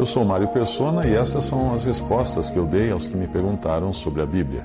Eu sou Mário Persona e essas são as respostas que eu dei aos que me perguntaram sobre a Bíblia.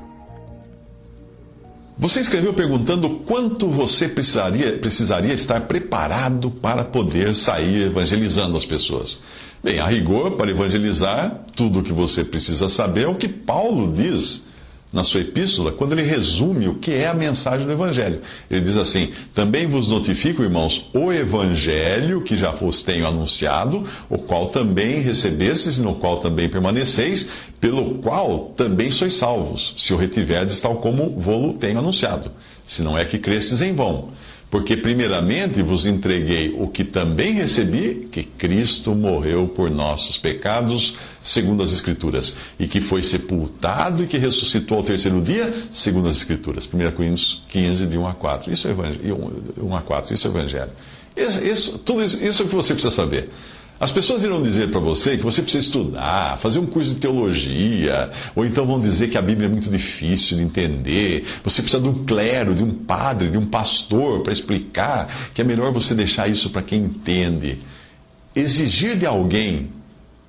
Você escreveu perguntando quanto você precisaria, precisaria estar preparado para poder sair evangelizando as pessoas. Bem, a rigor, para evangelizar, tudo o que você precisa saber é o que Paulo diz na sua epístola, quando ele resume o que é a mensagem do Evangelho. Ele diz assim: Também vos notifico, irmãos, o Evangelho que já vos tenho anunciado, o qual também recebestes e no qual também permaneceis, pelo qual também sois salvos, se o retiverdes tal como vou-lo tenho anunciado, se não é que cresces em vão. Porque, primeiramente, vos entreguei o que também recebi, que Cristo morreu por nossos pecados, segundo as Escrituras, e que foi sepultado e que ressuscitou ao terceiro dia, segundo as Escrituras. 1 Coríntios 15, de 1 a 4. Isso é evangelho, 1 a 4, isso é Evangelho. Isso, isso, tudo isso, isso é o que você precisa saber. As pessoas irão dizer para você que você precisa estudar, fazer um curso de teologia, ou então vão dizer que a Bíblia é muito difícil de entender, você precisa de um clero, de um padre, de um pastor para explicar que é melhor você deixar isso para quem entende. Exigir de alguém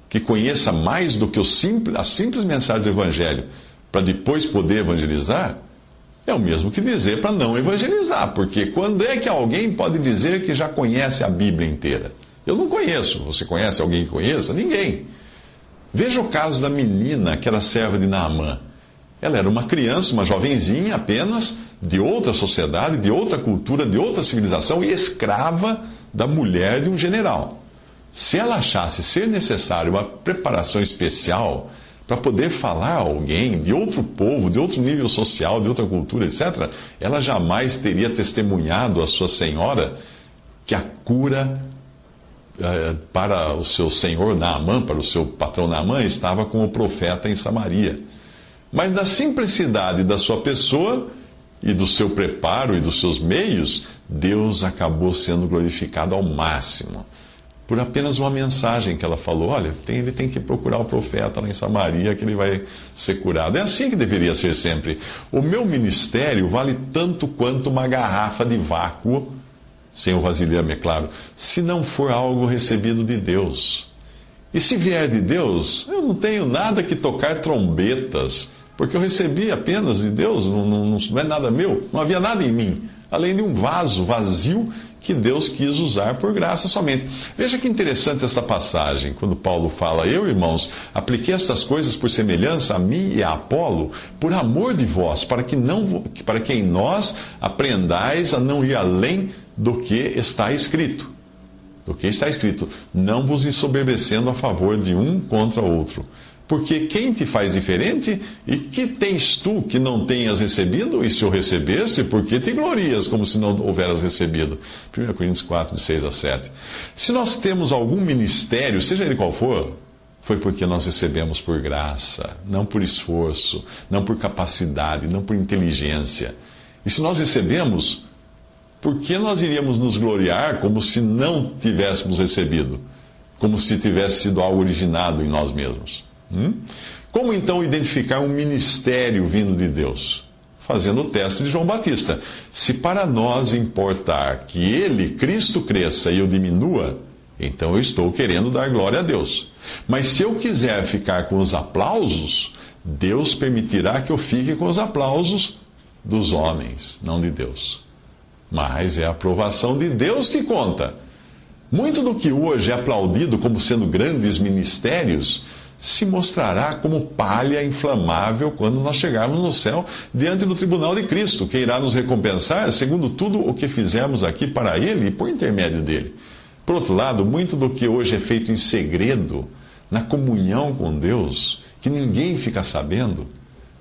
que conheça mais do que simples, a simples mensagem do Evangelho para depois poder evangelizar, é o mesmo que dizer para não evangelizar, porque quando é que alguém pode dizer que já conhece a Bíblia inteira? Eu não conheço. Você conhece alguém que conheça? Ninguém. Veja o caso da menina que era serva de Naamã. Ela era uma criança, uma jovenzinha apenas, de outra sociedade, de outra cultura, de outra civilização e escrava da mulher de um general. Se ela achasse ser necessário uma preparação especial para poder falar a alguém de outro povo, de outro nível social, de outra cultura, etc., ela jamais teria testemunhado à sua senhora que a cura para o seu senhor Naamã, para o seu patrão Naamã, estava com o profeta em Samaria. Mas da simplicidade da sua pessoa e do seu preparo e dos seus meios, Deus acabou sendo glorificado ao máximo. Por apenas uma mensagem que ela falou: olha, tem, ele tem que procurar o profeta lá em Samaria que ele vai ser curado. É assim que deveria ser sempre. O meu ministério vale tanto quanto uma garrafa de vácuo sem o vasilhame, é claro, se não for algo recebido de Deus. E se vier de Deus, eu não tenho nada que tocar trombetas, porque eu recebi apenas de Deus, não, não, não é nada meu, não havia nada em mim, além de um vaso vazio que Deus quis usar por graça somente. Veja que interessante essa passagem, quando Paulo fala: Eu, irmãos, apliquei estas coisas por semelhança a mim e a Apolo, por amor de vós, para que, não, para que em nós aprendais a não ir além do que está escrito. Do que está escrito, não vos ensoberbecendo a favor de um contra outro. Porque quem te faz diferente? E que tens tu que não tenhas recebido? E se o recebeste, por que te glorias como se não houveras recebido? 1 Coríntios 4, de 6 a 7. Se nós temos algum ministério, seja ele qual for, foi porque nós recebemos por graça, não por esforço, não por capacidade, não por inteligência. E se nós recebemos, por que nós iríamos nos gloriar como se não tivéssemos recebido? Como se tivesse sido algo originado em nós mesmos? Hum? Como então identificar um ministério vindo de Deus? Fazendo o teste de João Batista. Se para nós importar que ele, Cristo, cresça e eu diminua, então eu estou querendo dar glória a Deus. Mas se eu quiser ficar com os aplausos, Deus permitirá que eu fique com os aplausos dos homens, não de Deus. Mas é a aprovação de Deus que conta. Muito do que hoje é aplaudido como sendo grandes ministérios se mostrará como palha inflamável quando nós chegarmos no céu diante do tribunal de Cristo, que irá nos recompensar segundo tudo o que fizemos aqui para Ele e por intermédio dele. Por outro lado, muito do que hoje é feito em segredo, na comunhão com Deus, que ninguém fica sabendo,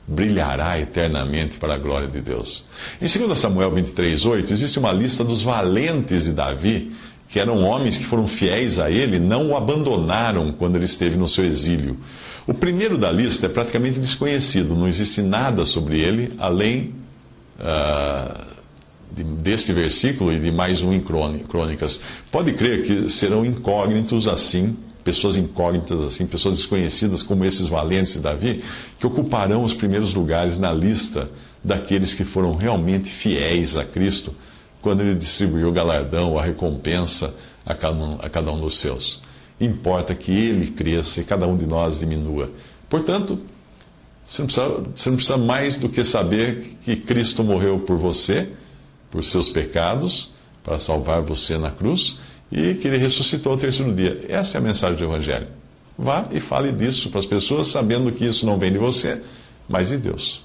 brilhará eternamente para a glória de Deus. Em 2 Samuel 23, 8, existe uma lista dos valentes de Davi, que eram homens que foram fiéis a ele, não o abandonaram quando ele esteve no seu exílio. O primeiro da lista é praticamente desconhecido, não existe nada sobre ele, além uh, de, deste versículo e de mais um em Crônicas. Pode crer que serão incógnitos assim pessoas incógnitas assim, pessoas desconhecidas como esses valentes de Davi, que ocuparão os primeiros lugares na lista daqueles que foram realmente fiéis a Cristo quando ele distribuiu o galardão, a recompensa a cada um, a cada um dos seus. Importa que ele cresça e cada um de nós diminua. Portanto, você não, precisa, você não precisa mais do que saber que Cristo morreu por você, por seus pecados, para salvar você na cruz e que ele ressuscitou ao terceiro dia. Essa é a mensagem do Evangelho. Vá e fale disso para as pessoas, sabendo que isso não vem de você, mas de Deus.